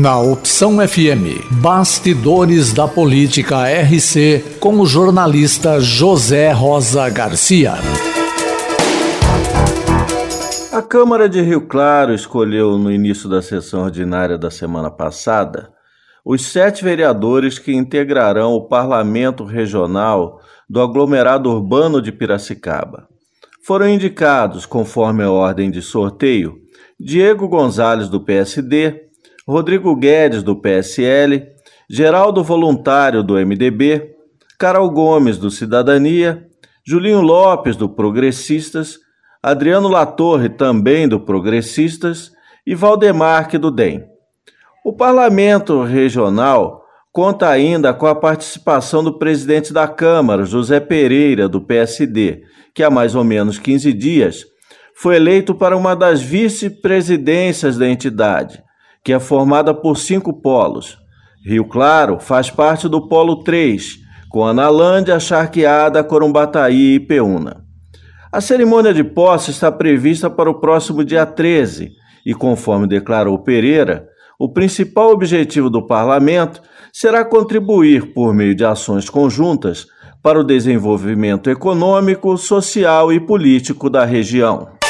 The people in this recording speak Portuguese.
Na Opção FM, Bastidores da Política RC, com o jornalista José Rosa Garcia. A Câmara de Rio Claro escolheu, no início da sessão ordinária da semana passada, os sete vereadores que integrarão o Parlamento Regional do aglomerado urbano de Piracicaba. Foram indicados, conforme a ordem de sorteio, Diego Gonzalez, do PSD, Rodrigo Guedes, do PSL, Geraldo Voluntário, do MDB, Carol Gomes, do Cidadania, Julinho Lopes, do Progressistas, Adriano Latorre, também do Progressistas, e Valdemarque, do DEM. O Parlamento Regional conta ainda com a participação do presidente da Câmara, José Pereira, do PSD, que há mais ou menos 15 dias foi eleito para uma das vice-presidências da entidade que é formada por cinco polos. Rio Claro faz parte do Polo 3, com Analândia, Charqueada, Corumbataí e Peúna. A cerimônia de posse está prevista para o próximo dia 13 e, conforme declarou Pereira, o principal objetivo do parlamento será contribuir, por meio de ações conjuntas, para o desenvolvimento econômico, social e político da região.